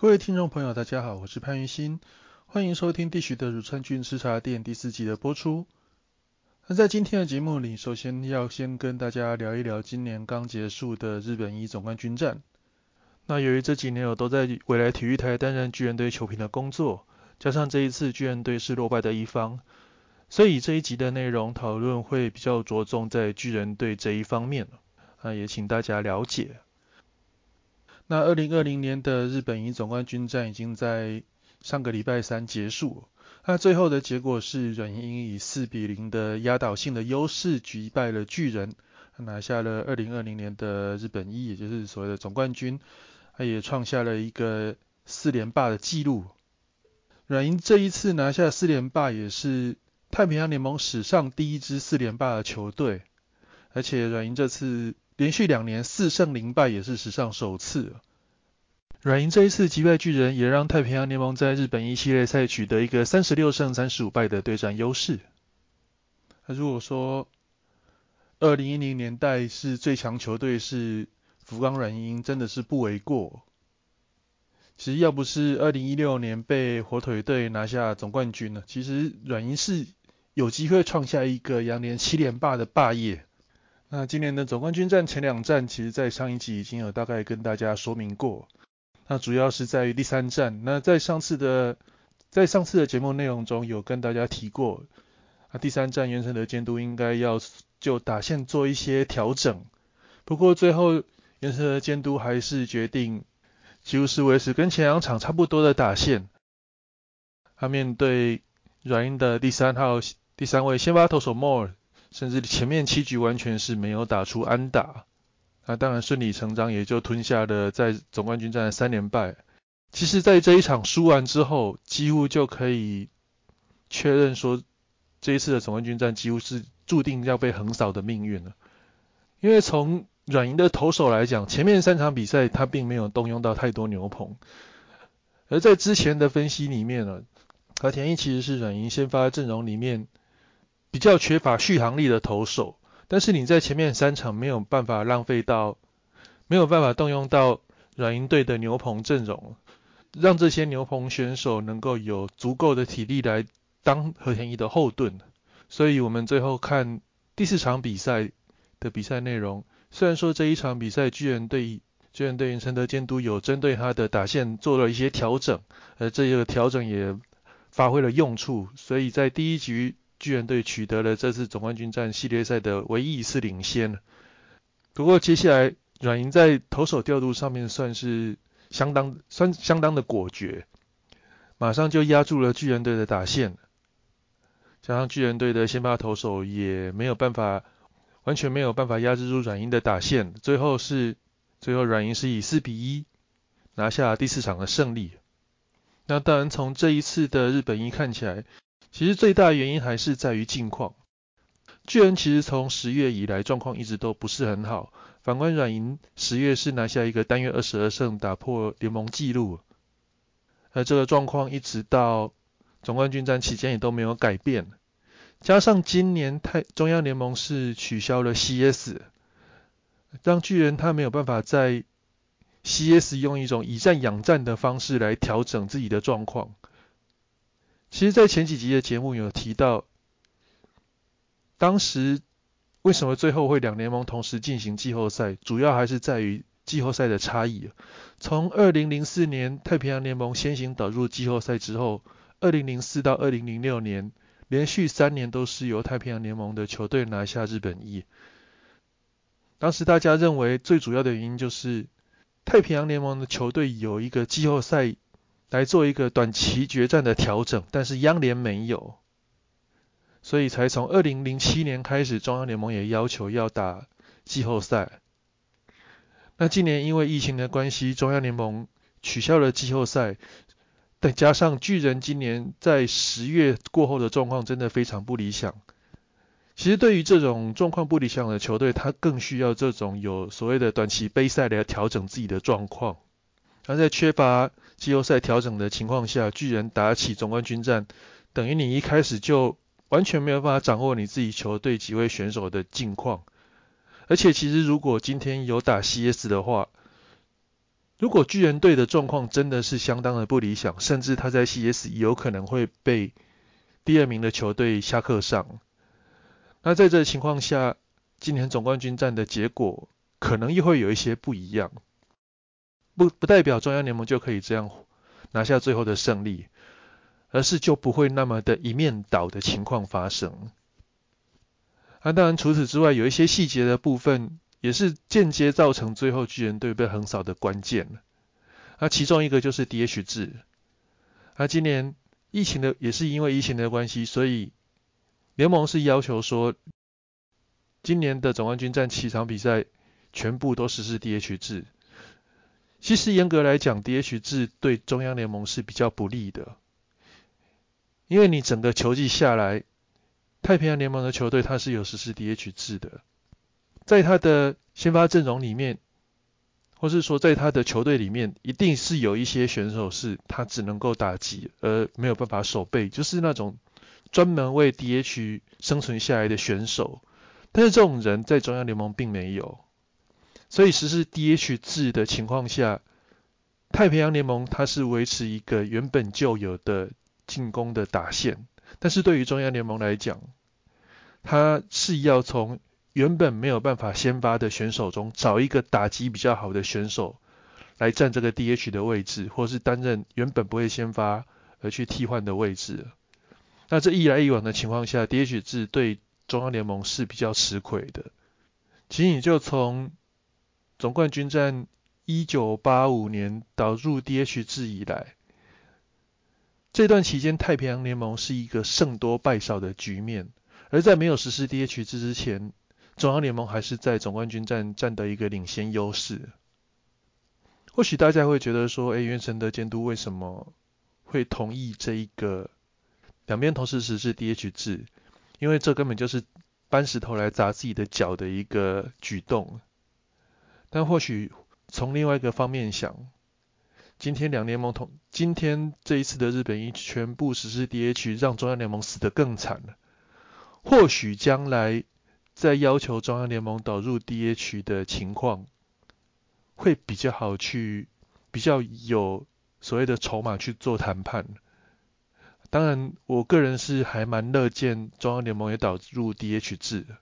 各位听众朋友，大家好，我是潘云新，欢迎收听地许的乳川郡吃茶店第四集的播出。那在今天的节目里，首先要先跟大家聊一聊今年刚结束的日本一总冠军战。那由于这几年我都在未来体育台担任巨人队球评的工作，加上这一次巨人队是落败的一方，所以这一集的内容讨论会比较着重在巨人队这一方面。那，也请大家了解。那二零二零年的日本一总冠军战已经在上个礼拜三结束。那最后的结果是软银以四比零的压倒性的优势击败了巨人，拿下了二零二零年的日本一，也就是所谓的总冠军。他也创下了一个四连霸的纪录。软银这一次拿下四连霸，也是太平洋联盟史上第一支四连霸的球队。而且软银这次。连续两年四胜零败也是史上首次。软银这一次击败巨人，也让太平洋联盟在日本一系列赛取得一个三十六胜三十五败的对战优势。那如果说二零一零年代是最强球队是福冈软银，真的是不为过。其实要不是二零一六年被火腿队拿下总冠军呢，其实软银是有机会创下一个羊年七连霸的霸业。那今年的总冠军战前两战，其实在上一集已经有大概跟大家说明过。那主要是在于第三站。那在上次的在上次的节目内容中有跟大家提过，那第三站原神的监督应该要就打线做一些调整。不过最后原神的监督还是决定几乎是维持跟前两场差不多的打线。他面对软硬的第三号第三位先发投手 More。甚至前面七局完全是没有打出安打，那当然顺理成章也就吞下了在总冠军战的三连败。其实，在这一场输完之后，几乎就可以确认说，这一次的总冠军战几乎是注定要被横扫的命运了。因为从软银的投手来讲，前面三场比赛他并没有动用到太多牛棚，而在之前的分析里面呢，和田一其实是软银先发阵容里面。比较缺乏续航力的投手，但是你在前面三场没有办法浪费到，没有办法动用到软银队的牛棚阵容，让这些牛棚选手能够有足够的体力来当和田一的后盾。所以，我们最后看第四场比赛的比赛内容，虽然说这一场比赛巨人队巨人队陈德监督有针对他的打线做了一些调整，而这个调整也发挥了用处，所以在第一局。巨人队取得了这次总冠军战系列赛的唯一一次领先。不过接下来软银在投手调度上面算是相当算相当的果决，马上就压住了巨人队的打线，加上巨人队的先发投手也没有办法完全没有办法压制住软银的打线，最后是最后软银是以四比一拿下第四场的胜利。那当然从这一次的日本一看起来。其实最大的原因还是在于近况。巨人其实从十月以来状况一直都不是很好，反观软银十月是拿下一个单月二十二胜，打破联盟纪录，而这个状况一直到总冠军战期间也都没有改变。加上今年太中央联盟是取消了 CS，让巨人他没有办法在 CS 用一种以战养战的方式来调整自己的状况。其实，在前几集的节目有提到，当时为什么最后会两联盟同时进行季后赛，主要还是在于季后赛的差异。从二零零四年太平洋联盟先行导入季后赛之后，二零零四到二零零六年，连续三年都是由太平洋联盟的球队拿下日本一。当时大家认为最主要的原因就是太平洋联盟的球队有一个季后赛。来做一个短期决战的调整，但是央联没有，所以才从二零零七年开始，中央联盟也要求要打季后赛。那今年因为疫情的关系，中央联盟取消了季后赛，再加上巨人今年在十月过后的状况真的非常不理想。其实对于这种状况不理想的球队，他更需要这种有所谓的短期杯赛来调整自己的状况。而在缺乏季后赛调整的情况下，巨人打起总冠军战，等于你一开始就完全没有办法掌握你自己球队几位选手的近况。而且其实如果今天有打 CS 的话，如果巨人队的状况真的是相当的不理想，甚至他在 CS 有可能会被第二名的球队下课上，那在这情况下，今年总冠军战的结果可能又会有一些不一样。不不代表中央联盟就可以这样拿下最后的胜利，而是就不会那么的一面倒的情况发生。那当然，除此之外，有一些细节的部分。也是间接造成最后巨人队被横扫的关键那其中一个就是 DH 制。那今年疫情的也是因为疫情的关系，所以联盟是要求说，今年的总冠军战七场比赛全部都实施 DH 制。其实严格来讲，DH 制对中央联盟是比较不利的，因为你整个球季下来，太平洋联盟的球队它是有实施 DH 制的。在他的先发阵容里面，或是说在他的球队里面，一定是有一些选手是他只能够打击，而没有办法守备，就是那种专门为 DH 生存下来的选手。但是这种人在中央联盟并没有，所以实施 DH 制的情况下，太平洋联盟它是维持一个原本就有的进攻的打线，但是对于中央联盟来讲，它是要从原本没有办法先发的选手中找一个打击比较好的选手来占这个 DH 的位置，或是担任原本不会先发而去替换的位置。那这一来一往的情况下，DH 制对中央联盟是比较吃亏的。其实你就从总冠军战一九八五年导入 DH 制以来，这段期间太平洋联盟是一个胜多败少的局面，而在没有实施 DH 制之前。中央联盟还是在总冠军战占得一个领先优势。或许大家会觉得说，哎，原神的监督为什么会同意这一个两边同时实施 DH 制？因为这根本就是搬石头来砸自己的脚的一个举动。但或许从另外一个方面想，今天两联盟同今天这一次的日本一全部实施 DH，让中央联盟死得更惨了。或许将来。在要求中央联盟导入 DH 的情况，会比较好去，比较有所谓的筹码去做谈判。当然，我个人是还蛮乐见中央联盟也导入 DH 制的。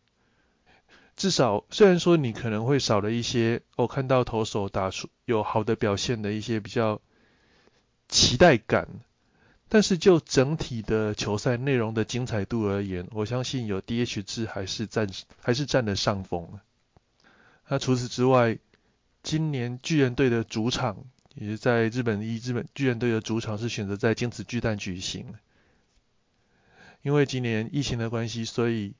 至少，虽然说你可能会少了一些，我看到投手打出有好的表现的一些比较期待感。但是就整体的球赛内容的精彩度而言，我相信有 DH 制还是占还是占了上风。那除此之外，今年巨人队的主场也是在日本一日本巨人队的主场是选择在金子巨蛋举行。因为今年疫情的关系，所以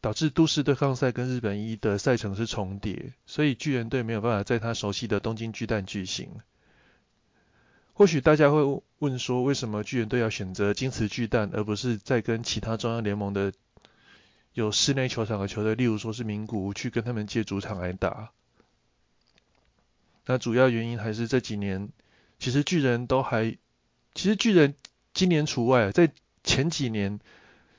导致都市对抗赛跟日本一的赛程是重叠，所以巨人队没有办法在他熟悉的东京巨蛋举行。或许大家会问说，为什么巨人队要选择金瓷巨蛋，而不是在跟其他中央联盟的有室内球场的球队，例如说是名古屋，去跟他们借主场来打？那主要原因还是这几年，其实巨人都还，其实巨人今年除外，在前几年，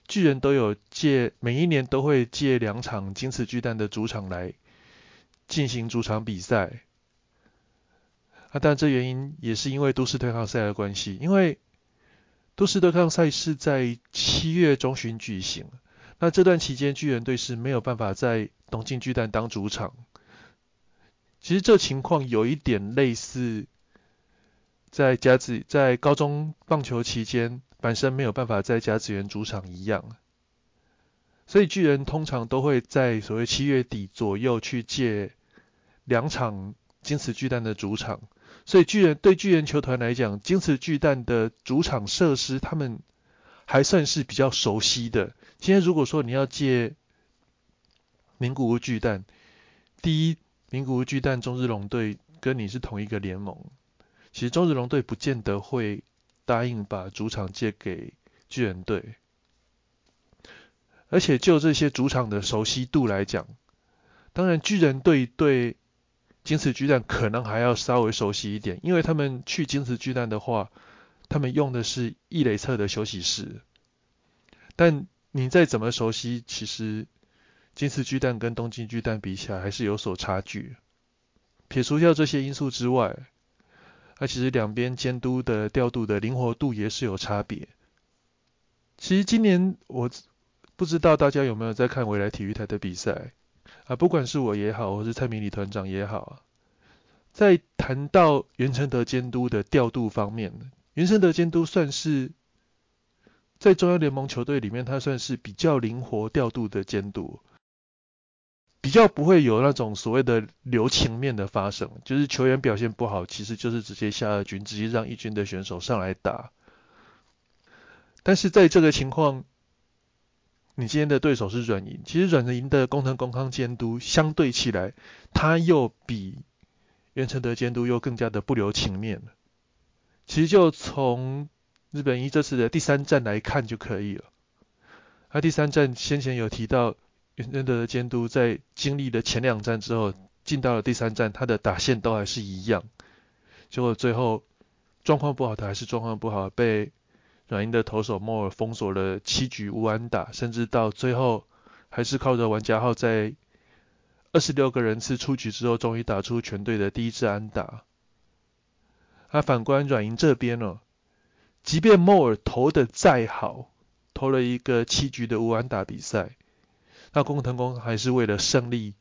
巨人都有借，每一年都会借两场金瓷巨蛋的主场来进行主场比赛。啊，但这原因也是因为都市对抗赛的关系，因为都市对抗赛是在七月中旬举行，那这段期间巨人队是没有办法在东京巨蛋当主场。其实这情况有一点类似，在甲子在高中棒球期间，本身没有办法在甲子园主场一样，所以巨人通常都会在所谓七月底左右去借两场金瓷巨蛋的主场。所以巨人对巨人球团来讲，金瓷巨蛋的主场设施，他们还算是比较熟悉的。今天如果说你要借名古屋巨蛋，第一，名古屋巨蛋中日龙队跟你是同一个联盟，其实中日龙队不见得会答应把主场借给巨人队。而且就这些主场的熟悉度来讲，当然巨人队对。金瓷巨蛋可能还要稍微熟悉一点，因为他们去金瓷巨蛋的话，他们用的是一垒侧的休息室。但你再怎么熟悉，其实金瓷巨蛋跟东京巨蛋比起来还是有所差距。撇除掉这些因素之外，那其实两边监督的调度的灵活度也是有差别。其实今年我不知道大家有没有在看未来体育台的比赛啊，不管是我也好，或是蔡明礼团长也好，在谈到袁成德监督的调度方面，袁成德监督算是在中央联盟球队里面，他算是比较灵活调度的监督。比较不会有那种所谓的留情面的发生，就是球员表现不好，其实就是直接下二军，直接让一军的选手上来打。但是在这个情况，你今天的对手是软银，其实软银的工藤公康监督相对起来，他又比袁成德监督又更加的不留情面其实就从日本一这次的第三战来看就可以了。他第三战先前有提到。袁成德的监督在经历了前两战之后，进到了第三战，他的打线都还是一样。结果最后状况不好的还是状况不好，被软银的投手莫尔封锁了七局无安打，甚至到最后还是靠着玩家号在二十六个人次出局之后，终于打出全队的第一支安打。而反观软银这边呢，即便莫尔投的再好，投了一个七局的无安打比赛。那工藤公还是为了胜利，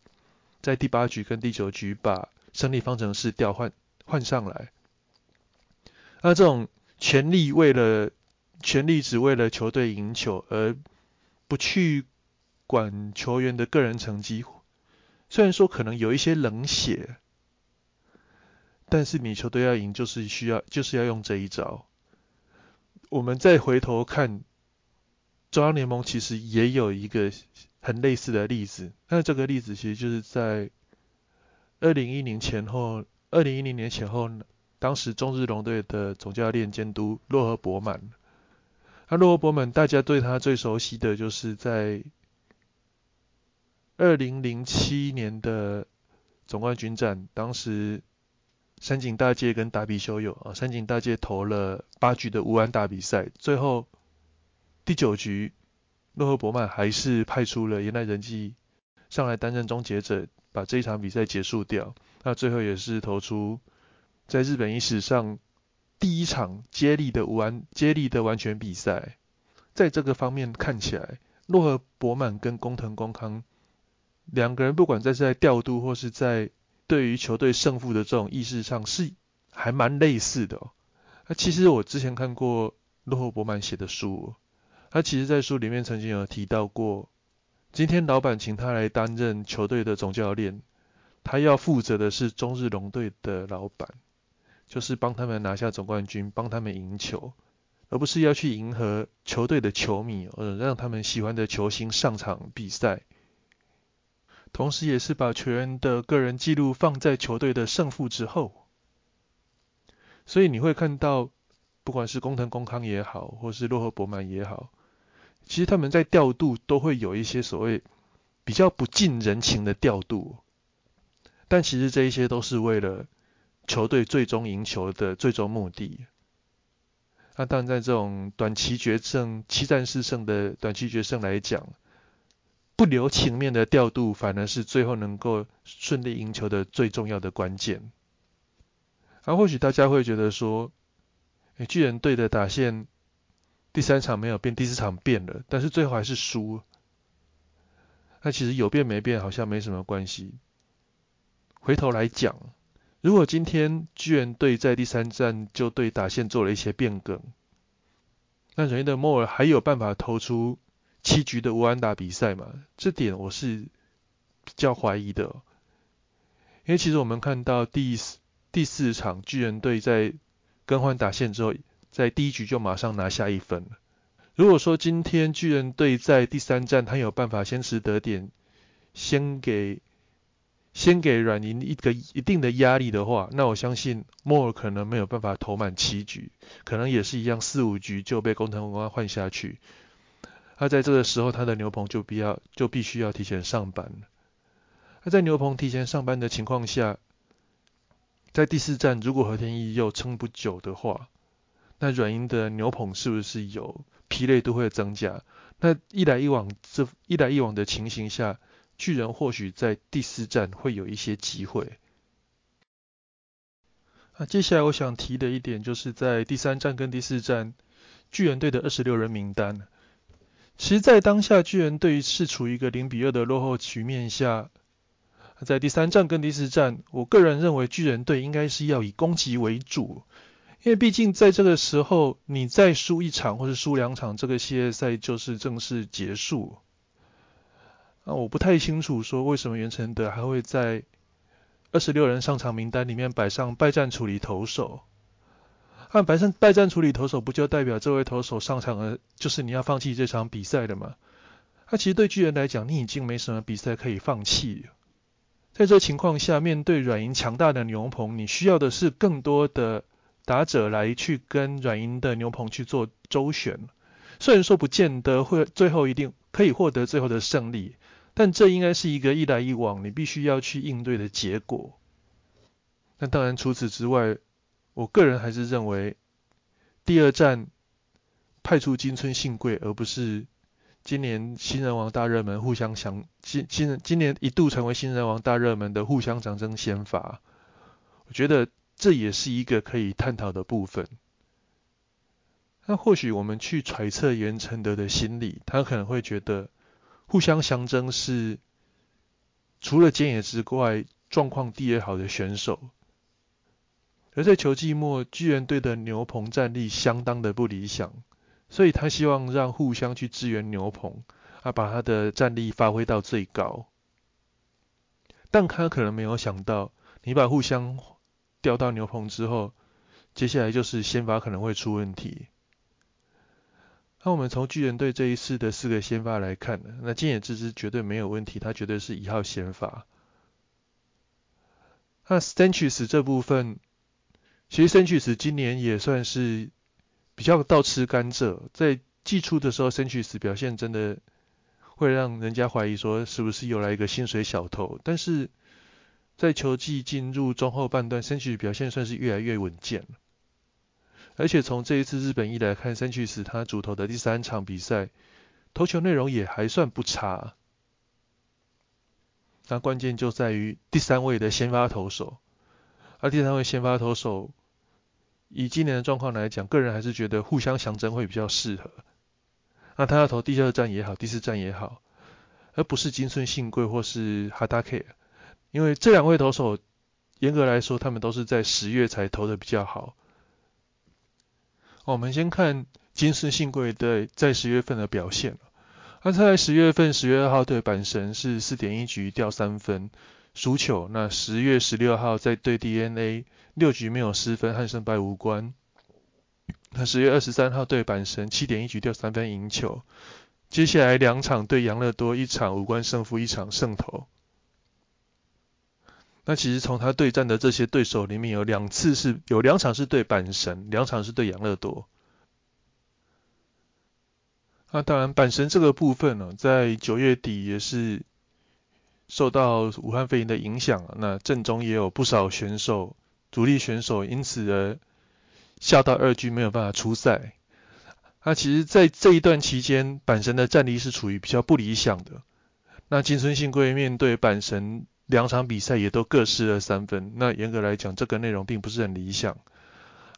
在第八局跟第九局把胜利方程式调换换上来。那这种全力为了全力只为了球队赢球而不去管球员的个人成绩，虽然说可能有一些冷血，但是你球队要赢就是需要就是要用这一招。我们再回头看中央联盟，其实也有一个。很类似的例子，那这个例子其实就是在二零一零前后，二零一零年前后，当时中日龙队的总教练监督洛河伯满。那洛河伯满，大家对他最熟悉的就是在二零零七年的总冠军战，当时山井大介跟达比修友啊，山井大介投了八局的无安打比赛，最后第九局。洛赫伯曼还是派出了岩濑仁纪上来担任终结者，把这一场比赛结束掉。那最后也是投出在日本历史上第一场接力的完接力的完全比赛。在这个方面看起来，洛赫伯曼跟工藤公康两个人不管在在调度或是在对于球队胜负的这种意识上是还蛮类似的。那其实我之前看过洛赫伯曼写的书。他其实，在书里面曾经有提到过，今天老板请他来担任球队的总教练，他要负责的是中日龙队的老板，就是帮他们拿下总冠军，帮他们赢球，而不是要去迎合球队的球迷，呃，让他们喜欢的球星上场比赛，同时也是把球员的个人记录放在球队的胜负之后，所以你会看到，不管是工藤公康也好，或是洛河伯曼也好。其实他们在调度都会有一些所谓比较不近人情的调度，但其实这一些都是为了球队最终赢球的最终目的。那当然在这种短期决胜、七战四胜的短期决胜来讲，不留情面的调度反而是最后能够顺利赢球的最重要的关键。而或许大家会觉得说，巨人队的打线。第三场没有变，第四场变了，但是最后还是输。那其实有变没变好像没什么关系。回头来讲，如果今天巨人队在第三战就对打线做了一些变更，那人的莫尔还有办法投出七局的无安打比赛吗？这点我是比较怀疑的。因为其实我们看到第四第四场巨人队在更换打线之后。在第一局就马上拿下一分。如果说今天巨人队在第三战他有办法先持得点，先给先给软银一个一定的压力的话，那我相信莫尔可能没有办法投满七局，可能也是一样四五局就被工藤公安换下去。那在这个时候他的牛棚就必要就必须要提前上班了。那在牛棚提前上班的情况下，在第四站如果和田一又撑不久的话，那软银的牛棚是不是有疲累都会增加？那一来一往这一来一往的情形下，巨人或许在第四站会有一些机会。啊，接下来我想提的一点就是在第三站跟第四站巨人队的二十六人名单。其实，在当下巨人队是处于一个零比二的落后局面下，在第三站跟第四站，我个人认为巨人队应该是要以攻击为主，因为毕竟在这个时候，你再输一场或者输两场，这个系列赛就是正式结束。那我不太清楚说为什么袁成德还会在二十六人上场名单里面摆上败战处理投手。按白胜败战处理投手，不就代表这位投手上场了，就是你要放弃这场比赛的吗？那其实对巨人来讲，你已经没什么比赛可以放弃。在这情况下，面对软银强大的牛棚，你需要的是更多的打者来去跟软银的牛棚去做周旋。虽然说不见得会最后一定可以获得最后的胜利，但这应该是一个一来一往，你必须要去应对的结果。那当然，除此之外。我个人还是认为，第二站派出金村信贵，而不是今年新人王大热门互相抢今今今年一度成为新人王大热门的互相长征先发，我觉得这也是一个可以探讨的部分。那或许我们去揣测袁成德的心理，他可能会觉得互相相争是除了菅野之外状况第二好的选手。而在球季末，巨人队的牛棚战力相当的不理想，所以他希望让互相去支援牛棚，啊，把他的战力发挥到最高。但他可能没有想到，你把互相调到牛棚之后，接下来就是先发可能会出问题。那我们从巨人队这一次的四个先发来看，那金野智之绝对没有问题，他绝对是一号先发。那 Stanches 这部分。其实 Stenches 今年也算是比较倒吃甘蔗，在季初的时候 Stenches 表现真的会让人家怀疑说是不是又来一个薪水小偷。但是在球季进入中后半段，Sanji 表现算是越来越稳健。而且从这一次日本一来看森崎是他主投的第三场比赛，投球内容也还算不差。那关键就在于第三位的先发投手，而第三位先发投手。以今年的状况来讲，个人还是觉得互相相争会比较适合。那他要投第二战也好，第四战也好，而不是金村信贵或是哈达 K，因为这两位投手严格来说，他们都是在十月才投的比较好。我们先看金村信贵队在十月份的表现。他在十月份十月二号对阪神是四点一局掉三分。输球。那十月十六号在对 DNA 六局没有失分，和胜败无关。那十月二十三号对阪神七点一局掉三分赢球。接下来两场对杨乐多，一场无关胜负，一场胜投。那其实从他对战的这些对手里面有两次是有两场是对阪神，两场是对养乐多。那当然阪神这个部分呢，在九月底也是。受到武汉肺炎的影响，那阵中也有不少选手，主力选手因此而下到二军没有办法出赛。那其实，在这一段期间，阪神的战力是处于比较不理想的。那金村信贵面对阪神两场比赛也都各失了三分，那严格来讲，这个内容并不是很理想。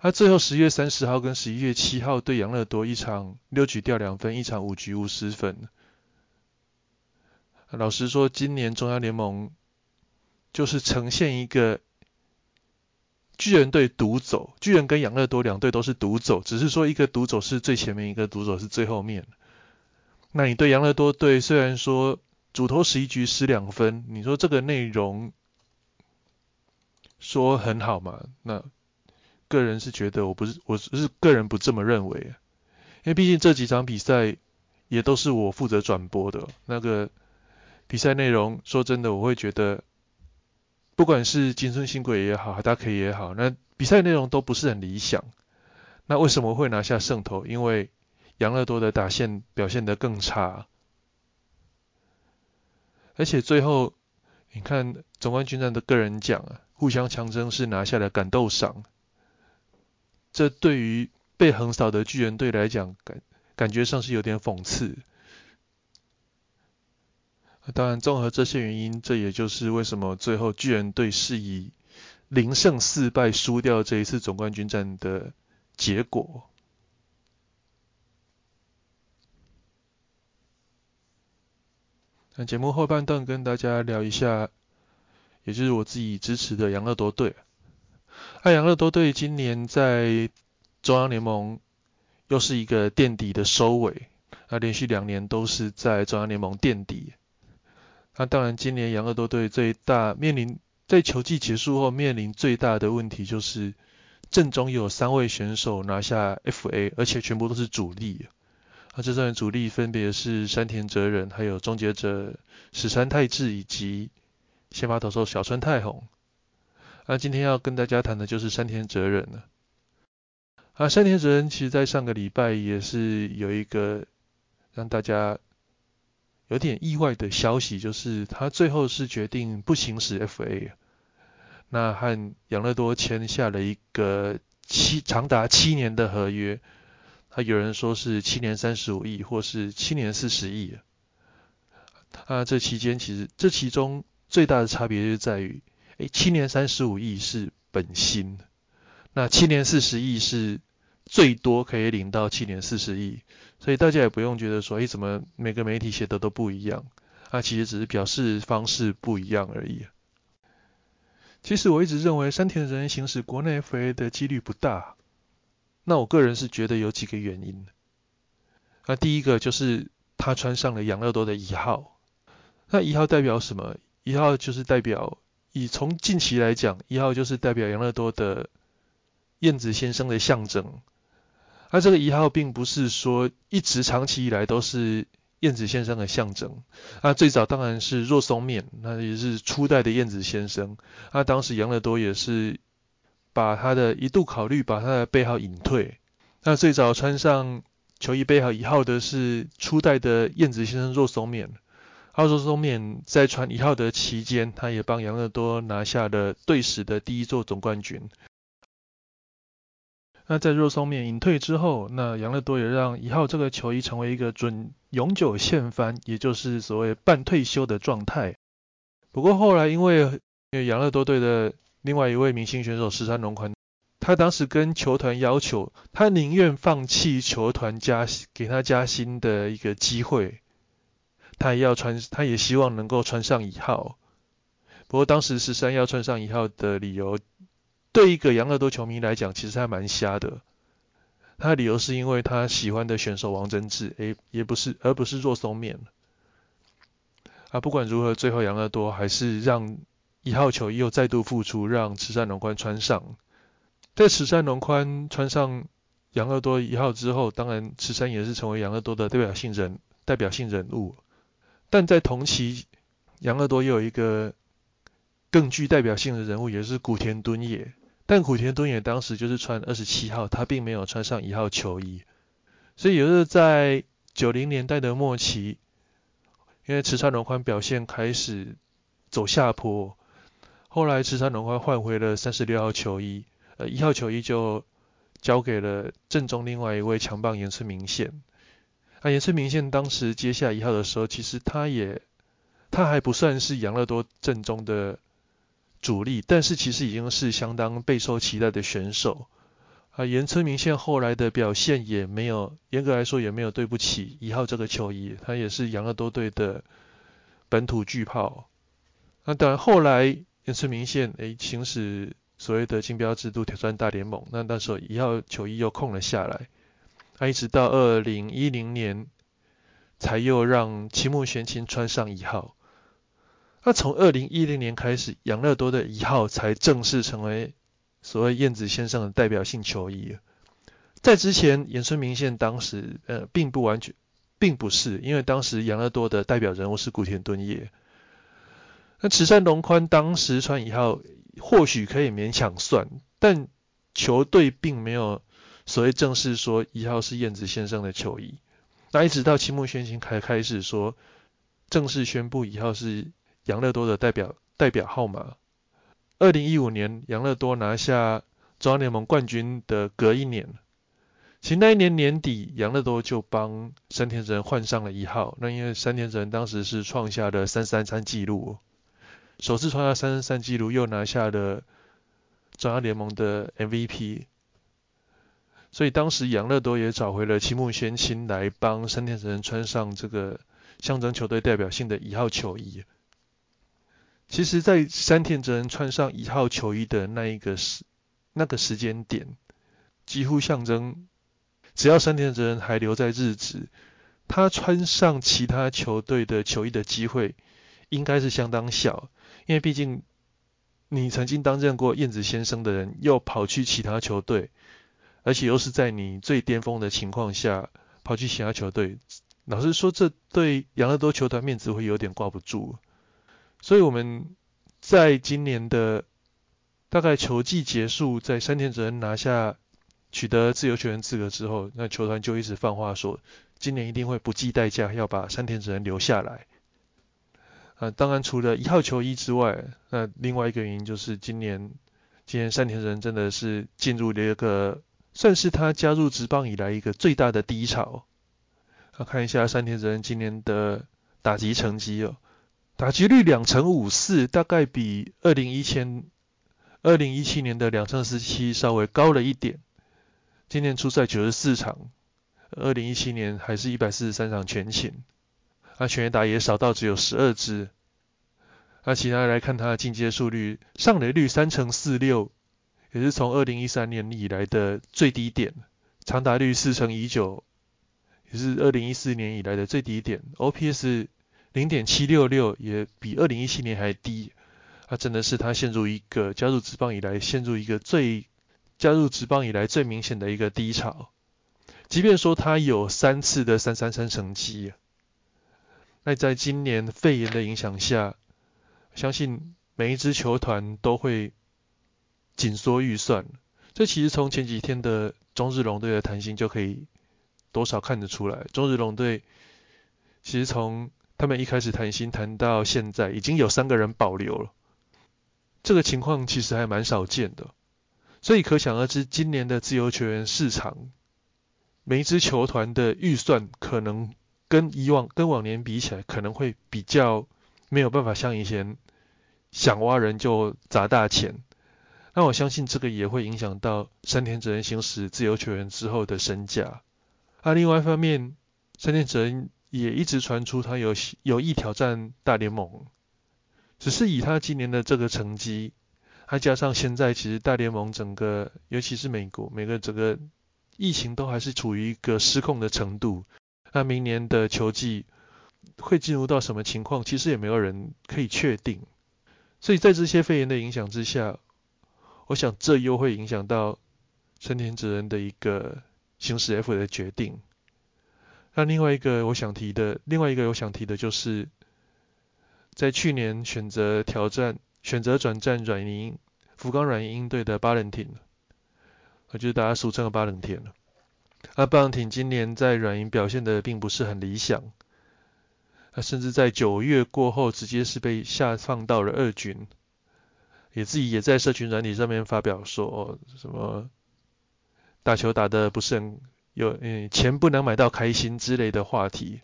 他最后十月三十号跟十一月七号对杨乐多一场六局掉两分，一场五局无失分。老实说，今年中央联盟就是呈现一个巨人队独走，巨人跟养乐多两队都是独走，只是说一个独走是最前面，一个独走是最后面。那你对养乐多队虽然说主投十一局失两分，你说这个内容说很好嘛？那个人是觉得我不是，我是个人不这么认为，因为毕竟这几场比赛也都是我负责转播的，那个。比赛内容，说真的，我会觉得，不管是金村新贵也好，海大 K 也好，那比赛内容都不是很理想。那为什么会拿下胜投？因为养乐多的打线表现得更差，而且最后你看总冠军战的个人奖啊，互相强争是拿下了感斗赏，这对于被横扫的巨人队来讲，感感觉上是有点讽刺。当然，综合这些原因，这也就是为什么最后巨人队是以零胜四败输掉这一次总冠军战的结果。那节目后半段跟大家聊一下，也就是我自己支持的养乐多队。那养乐多队今年在中央联盟又是一个垫底的收尾，那连续两年都是在中央联盟垫底。那当然，今年养乐多队最大面临在球季结束后面临最大的问题就是阵中有三位选手拿下 FA，而且全部都是主力。那这三位主力分别是山田哲人，还有终结者史山泰治以及先发投手小川太宏。那今天要跟大家谈的就是山田哲人了。啊，山田哲人其实在上个礼拜也是有一个让大家有点意外的消息，就是他最后是决定不行使 FA，那和养乐多签下了一个七长达七年的合约。他有人说是七年三十五亿，或是七年四十亿。他这期间其实这其中最大的差别就在于。诶，七年三十五亿是本薪，那七年四十亿是最多可以领到七年四十亿，所以大家也不用觉得说，诶，怎么每个媒体写的都不一样？啊，其实只是表示方式不一样而已。其实我一直认为山田人行使国内 FA 的几率不大，那我个人是觉得有几个原因。那第一个就是他穿上了养乐多的一号，那一号代表什么？一号就是代表。以从近期来讲，一号就是代表养乐多的燕子先生的象征。而这个一号并不是说一直长期以来都是燕子先生的象征。那，最早当然是若松面，那也是初代的燕子先生。那，当时养乐多也是把他的一度考虑把他的背号隐退。那最早穿上球衣背号一号的是初代的燕子先生若松面。澳洲松面在穿一号的期间，他也帮养乐多拿下了队史的第一座总冠军。那在若松面隐退之后，那养乐多也让一号这个球衣成为一个准永久现番，也就是所谓半退休的状态。不过后来因为因为养乐多队的另外一位明星选手石山龙宽，他当时跟球团要求，他宁愿放弃球团加给他加薪的一个机会。他也要穿，他也希望能够穿上一号。不过当时十三要穿上一号的理由，对一个养乐多球迷来讲，其实还蛮瞎的。他的理由是因为他喜欢的选手王贞治，诶，也不是，而不是若松面。啊，不管如何，最后养乐多还是让一号球衣又再度复出，让慈善龙宽穿上。在慈善龙宽穿上养乐多一号之后，当然慈善也是成为养乐多的代表性人代表性人物。但在同期，养乐多又有一个更具代表性的人物，也是古田敦也。但古田敦也当时就是穿二十七号，他并没有穿上一号球衣。所以也是在九零年代的末期，因为池川龙宽表现开始走下坡，后来池川龙宽换回了三十六号球衣，呃，一号球衣就交给了正中另外一位强棒岩村明宪。啊，岩村明宪当时接下一号的时候，其实他也他还不算是养乐多正中的主力，但是其实已经是相当备受期待的选手。啊，岩村明宪后来的表现也没有，严格来说也没有对不起一号这个球衣，他也是养乐多队的本土巨炮。那当然后来岩村明宪诶行使所谓的竞标制度挑战大联盟，那那时候一号球衣又空了下来。他一直到二零一零年，才又让齐木玄清穿上一号。那从二零一零年开始，养乐多的一号才正式成为所谓燕子先生的代表性球衣。在之前，岩村明宪当时呃并不完全，并不是，因为当时养乐多的代表人物是古田敦也。那池山龙宽当时穿一号，或许可以勉强算，但球队并没有。所谓正式说一号是燕子先生的球衣，那一直到青木宣行开开始说正式宣布一号是养乐多的代表代表号码。二零一五年养乐多拿下中央联盟冠军的隔一年，其实那一年年底养乐多就帮山田哲人换上了一号，那因为山田哲人当时是创下了三三三纪录，首次创下三十三纪录，又拿下了中央联盟的 MVP。所以当时养乐多也找回了青木贤清来帮山田哲人穿上这个象征球队代表性的一号球衣。其实，在山田哲人穿上一号球衣的那一个时那个时间点，几乎象征只要山田哲人还留在日职，他穿上其他球队的球衣的机会应该是相当小，因为毕竟你曾经担任过燕子先生的人，又跑去其他球队。而且又是在你最巅峰的情况下跑去其他球队，老实说，这对养乐多球团面子会有点挂不住。所以我们在今年的大概球季结束，在山田哲人拿下取得自由球员资格之后，那球团就一直放话说，今年一定会不计代价要把山田哲人留下来。啊，当然除了一号球衣之外，那另外一个原因就是今年今年山田哲人真的是进入了一个。算是他加入职棒以来一个最大的低潮。啊看一下山田哲人今年的打击成绩哦，打击率两成五四，大概比二零一千二零一七年的两成四七稍微高了一点。今年出赛九十四场，二零一七年还是一百四十三场全勤，那，全垒打也少到只有十二支。那其他来看他的进阶数率，上垒率三成四六。也是从二零一三年以来的最低点，长达率四成一九，也是二零一四年以来的最低点。OPS 零点七六六，也比二零一七年还低。那，真的是他陷入一个加入职棒以来陷入一个最加入职棒以来最明显的一个低潮。即便说他有三次的三三三成绩，那在今年肺炎的影响下，相信每一支球团都会。紧缩预算，这其实从前几天的中日龙队的谈心就可以多少看得出来。中日龙队其实从他们一开始谈心谈到现在，已经有三个人保留了，这个情况其实还蛮少见的。所以可想而知，今年的自由球员市场，每一支球团的预算可能跟以往跟往年比起来，可能会比较没有办法像以前想挖人就砸大钱。那我相信这个也会影响到山田哲人行使自由球员之后的身价。啊，另外一方面，山田哲人也一直传出他有有意挑战大联盟，只是以他今年的这个成绩，还加上现在其实大联盟整个，尤其是美国，每个整个疫情都还是处于一个失控的程度。那明年的球季会进入到什么情况，其实也没有人可以确定。所以在这些肺炎的影响之下，我想这又会影响到成田哲人的一个行使 F 的决定。那另外一个我想提的，另外一个我想提的就是，在去年选择挑战、选择转战软银福冈软银队的巴伦廷，我就是大家俗称的巴伦廷了。那巴伦廷今年在软银表现的并不是很理想，他甚至在九月过后直接是被下放到了二军。也自己也在社群软体上面发表说，什么打球打的不是很有，嗯，钱不能买到开心之类的话题。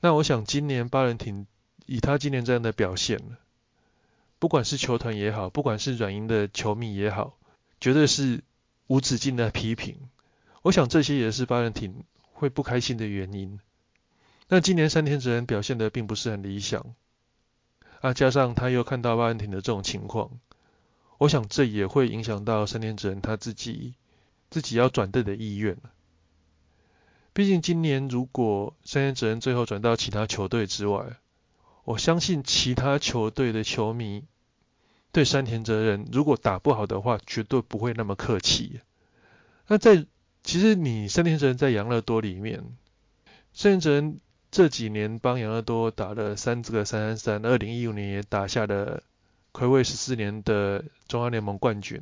那我想今年巴伦廷以他今年这样的表现，不管是球团也好，不管是软银的球迷也好，绝对是无止境的批评。我想这些也是巴伦廷会不开心的原因。那今年山田哲人表现的并不是很理想。啊，加上他又看到巴恩廷的这种情况，我想这也会影响到三田哲人他自己自己要转队的意愿。毕竟今年如果三田哲人最后转到其他球队之外，我相信其他球队的球迷对山田哲人如果打不好的话，绝对不会那么客气。那在其实你山田哲人在养乐多里面，山田哲。这几年帮养乐多打了三这个三三三，二零一五年也打下了魁违十四年的中央联盟冠军。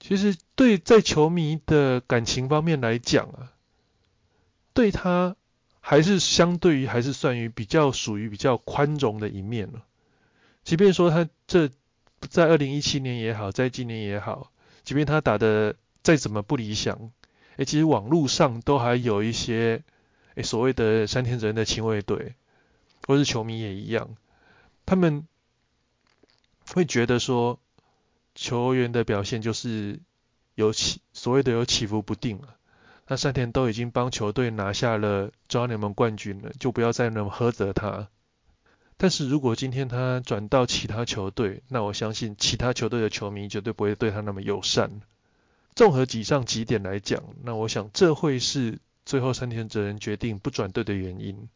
其实对在球迷的感情方面来讲啊，对他还是相对于还是算于比较属于比较宽容的一面了。即便说他这在二零一七年也好，在今年也好，即便他打的再怎么不理想，哎，其实网络上都还有一些。诶，所谓的山田哲人的亲卫队，或是球迷也一样，他们会觉得说，球员的表现就是有起所谓的有起伏不定了。那山田都已经帮球队拿下了中央联盟冠军了，就不要再那么苛责他。但是如果今天他转到其他球队，那我相信其他球队的球迷绝对不会对他那么友善。综合以上几点来讲，那我想这会是最后山田哲人决定不转队的原因。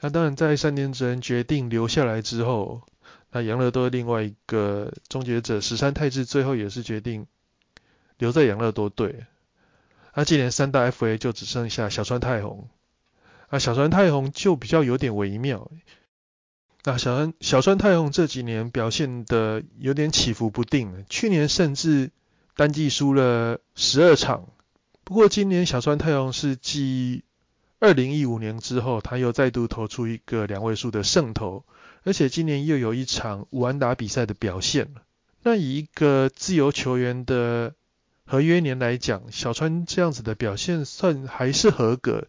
那当然，在山田哲人决定留下来之后，那杨乐多另外一个终结者十三太治最后也是决定留在杨乐多队。那今年三大 FA 就只剩下小川太宏，啊，小川太宏就比较有点微妙。那小川小川太宏这几年表现的有点起伏不定，去年甚至单季输了十二场。不过今年小川太阳是继二零一五年之后，他又再度投出一个两位数的胜投，而且今年又有一场五安打比赛的表现。那以一个自由球员的合约年来讲，小川这样子的表现算还是合格。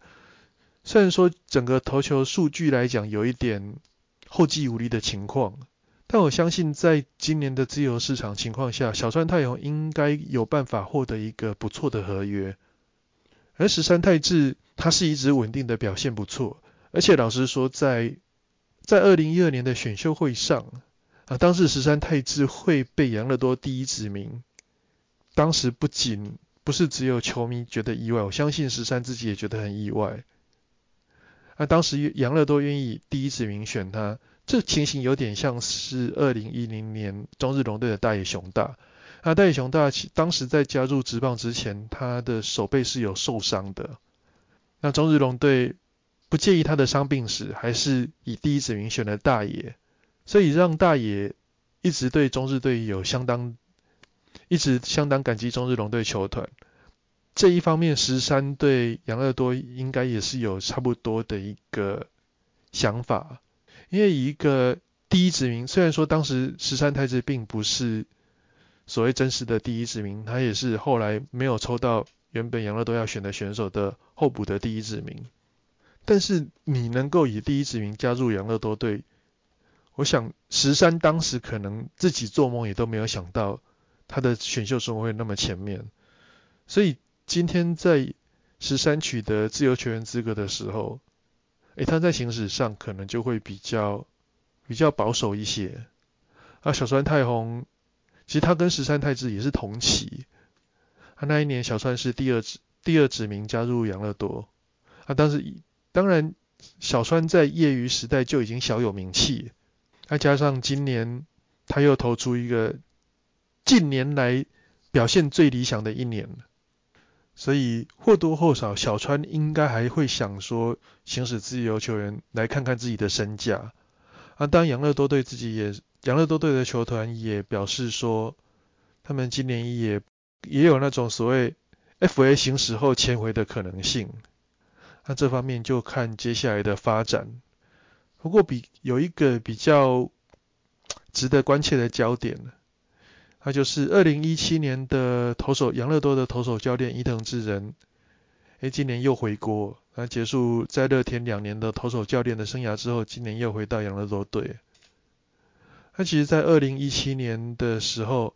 虽然说整个投球数据来讲有一点后继无力的情况，但我相信在今年的自由市场情况下，小川太宏应该有办法获得一个不错的合约。而十三太治他是一直稳定的表现不错，而且老实说，在在二零一二年的选秀会上啊，当时十三太治会被杨乐多第一指名。当时不仅不是只有球迷觉得意外，我相信十三自己也觉得很意外。那当时杨乐多愿意第一指名选他，这情形有点像是二零一零年中日龙队的大野雄大。那大野雄大当时在加入职棒之前，他的手背是有受伤的。那中日龙队不介意他的伤病史，还是以第一指名选了大野，所以让大野一直对中日队有相当。一直相当感激中日龙队球团，这一方面十三对杨乐多应该也是有差不多的一个想法，因为一个第一指名，虽然说当时十三太子并不是所谓真实的第一指名，他也是后来没有抽到原本杨乐多要选的选手的候补的第一指名，但是你能够以第一指名加入杨乐多队，我想十三当时可能自己做梦也都没有想到。他的选秀生活会那么前面，所以今天在十三取得自由球员资格的时候，诶，他在行驶上可能就会比较比较保守一些。啊，小川太宏，其实他跟十三太子也是同期，他那一年小川是第二指第二指名加入养乐多，啊，但是当然小川在业余时代就已经小有名气，再加上今年他又投出一个。近年来表现最理想的一年所以或多或少小川应该还会想说行使自由球员来看看自己的身价啊。当然杨乐多队自己也，杨乐多队的球团也表示说，他们今年也也有那种所谓 FA 行使后迁回的可能性。那这方面就看接下来的发展。不过比有一个比较值得关切的焦点那就是二零一七年的投手杨乐多的投手教练伊藤智人，哎，今年又回国，那结束在乐天两年的投手教练的生涯之后，今年又回到杨乐多队。那其实，在二零一七年的时候，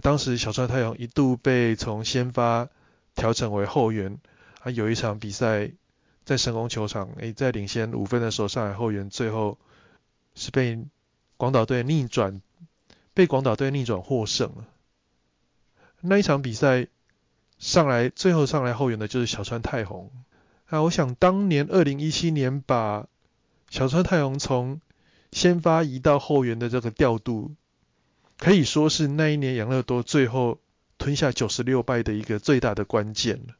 当时小川太阳一度被从先发调整为后援，啊，有一场比赛在神宫球场，哎，在领先五分的时候，上海后援最后是被广岛队逆转。被广岛队逆转获胜了。那一场比赛上来最后上来后援的就是小川太宏。啊，我想当年二零一七年把小川太宏从先发移到后援的这个调度，可以说是那一年养乐多最后吞下九十六败的一个最大的关键了。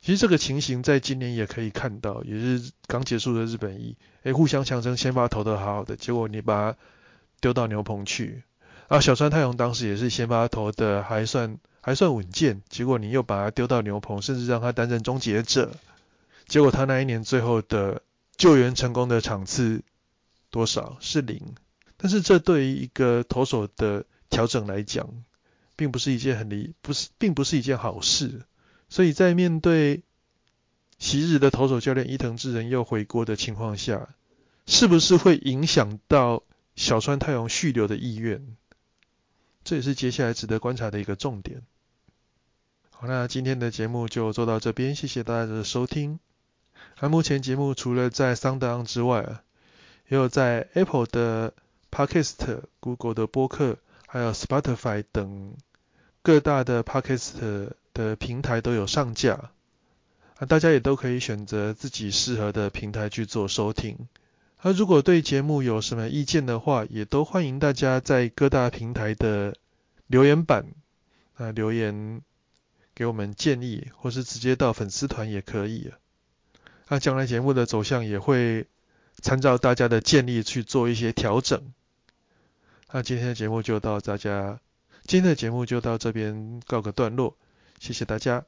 其实这个情形在今年也可以看到，也是刚结束的日本一，哎，互相强争先发投的好好的，结果你把。丢到牛棚去，啊，小川太阳当时也是先发投的还算还算稳健，结果你又把他丢到牛棚，甚至让他担任终结者，结果他那一年最后的救援成功的场次多少？是零，但是这对于一个投手的调整来讲，并不是一件很离不是并不是一件好事，所以在面对昔日的投手教练伊藤智人又回国的情况下，是不是会影响到？小川太阳续留的意愿，这也是接下来值得观察的一个重点。好，那今天的节目就做到这边，谢谢大家的收听。那目前节目除了在 SoundOn 之外，也有在 Apple 的 Podcast、Google 的播客，还有 Spotify 等各大的 Podcast 的平台都有上架。啊，大家也都可以选择自己适合的平台去做收听。那如果对节目有什么意见的话，也都欢迎大家在各大平台的留言板啊留言。给我们建议，或是直接到粉丝团也可以。那将来节目的走向也会参照大家的建议去做一些调整。那今天的节目就到大家，今天的节目就到这边告个段落，谢谢大家。